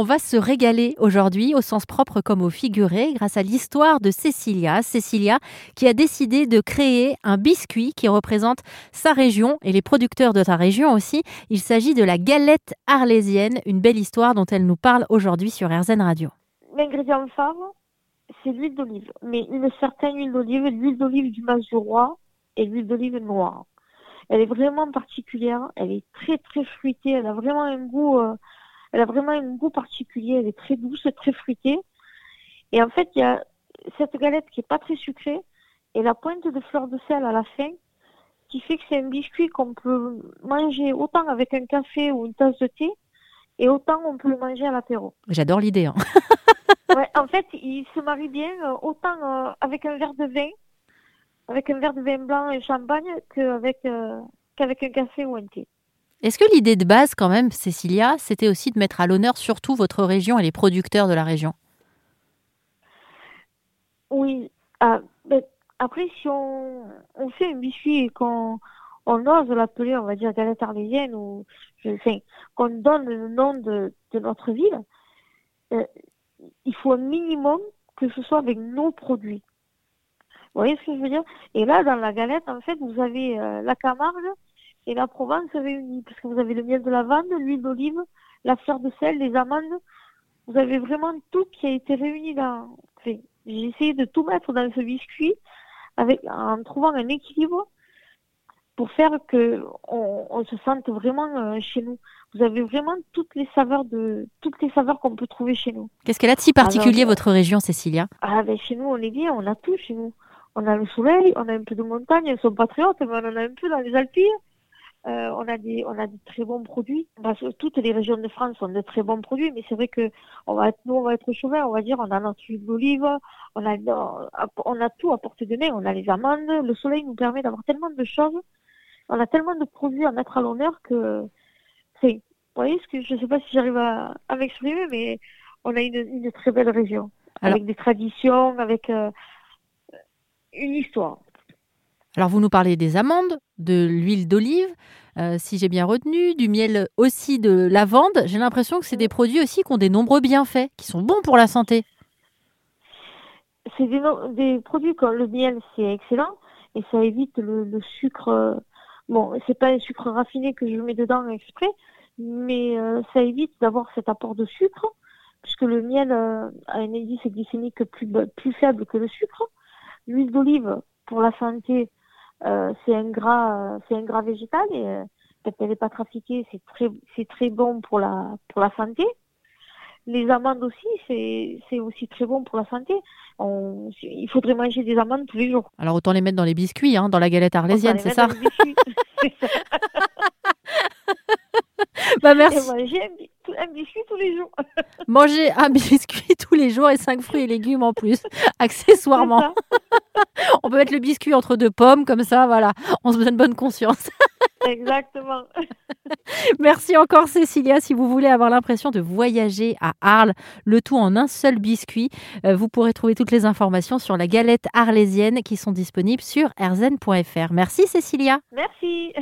On va se régaler aujourd'hui au sens propre comme au figuré grâce à l'histoire de Cécilia. Cécilia qui a décidé de créer un biscuit qui représente sa région et les producteurs de ta région aussi. Il s'agit de la galette arlésienne, une belle histoire dont elle nous parle aujourd'hui sur RZN Radio. L'ingrédient phare, c'est l'huile d'olive, mais une certaine huile d'olive, l'huile d'olive du Mazurois et l'huile d'olive noire. Elle est vraiment particulière, elle est très très fruitée, elle a vraiment un goût... Euh, elle a vraiment un goût particulier. Elle est très douce, très fruitée. Et en fait, il y a cette galette qui est pas très sucrée et la pointe de fleur de sel à la fin qui fait que c'est un biscuit qu'on peut manger autant avec un café ou une tasse de thé et autant on peut le manger à l'apéro. J'adore l'idée. Hein. ouais, en fait, il se marie bien euh, autant euh, avec un verre de vin, avec un verre de vin blanc et champagne qu'avec euh, qu'avec un café ou un thé. Est-ce que l'idée de base, quand même, Cécilia, c'était aussi de mettre à l'honneur surtout votre région et les producteurs de la région? Oui. Ah, après, si on, fait un biscuit et qu'on on ose l'appeler, on va dire, galette arlésienne, ou enfin, qu'on donne le nom de, notre ville, euh, il faut un minimum que ce soit avec nos produits. Vous voyez ce que je veux dire? Et là, dans la galette, en fait, vous avez euh, la Camargue, et la Provence réunie, parce que vous avez le miel de lavande, l'huile d'olive, la fleur de sel, les amandes. Vous avez vraiment tout qui a été réuni dans. Enfin, j'ai essayé de tout mettre dans ce biscuit avec, en trouvant un équilibre pour faire que on, se sente vraiment euh, chez nous. Vous avez vraiment toutes les saveurs de toutes les saveurs qu'on peut trouver chez nous. Qu'est-ce qu'elle a de si particulier votre région, Cécilia? Ah ben chez nous on est bien, on a tout chez nous. On a le soleil, on a un peu de montagne, elles sont pas très hautes, mais on en a un peu dans les Alpes. Euh, on a des on a des très bons produits. Parce que toutes les régions de France ont de très bons produits, mais c'est vrai que on va être, nous on va être chauvin, on va dire on a notre huile d'olive, on a on a tout à portée de main, on a les amandes. Le soleil nous permet d'avoir tellement de choses, on a tellement de produits à mettre à l'honneur que c'est vous voyez ce que je sais pas si j'arrive à, m'exprimer, mais on a une, très belle région avec des traditions, avec euh, une histoire. Alors vous nous parlez des amandes, de l'huile d'olive, euh, si j'ai bien retenu, du miel aussi de lavande. J'ai l'impression que c'est des produits aussi qui ont des nombreux bienfaits, qui sont bons pour la santé. C'est des, produits comme le miel, c'est excellent et ça évite le, sucre. bon, c'est pas un sucre raffiné que je mets dedans exprès, mais euh, ça évite d'avoir cet apport de sucre puisque le miel euh, a un indice glycémique plus, plus faible que le sucre. L'huile d'olive, pour la santé, euh, c'est un gras, euh, c'est un gras végétal et euh, quand elle n'est pas trafiquée, c'est très, c'est très bon pour la, pour la santé. Les amandes aussi, c'est, c'est aussi très bon pour la santé. On, il faudrait manger des amandes tous les jours. Alors autant les mettre dans les biscuits, hein, dans la galette arlésienne, c'est ça, bah merci. manger un, biscuit tous les jours. manger un biscuit tous les jours et cinq fruits et légumes en plus, accessoirement. On peut mettre le biscuit entre deux pommes, comme ça, voilà, on se donne bonne conscience. Exactement. Merci encore Cécilia. Si vous voulez avoir l'impression de voyager à Arles, le tout en un seul biscuit, euh, vous pourrez trouver toutes les informations sur la galette arlésienne qui sont disponibles sur erzen.fr. Merci Cécilia. Merci.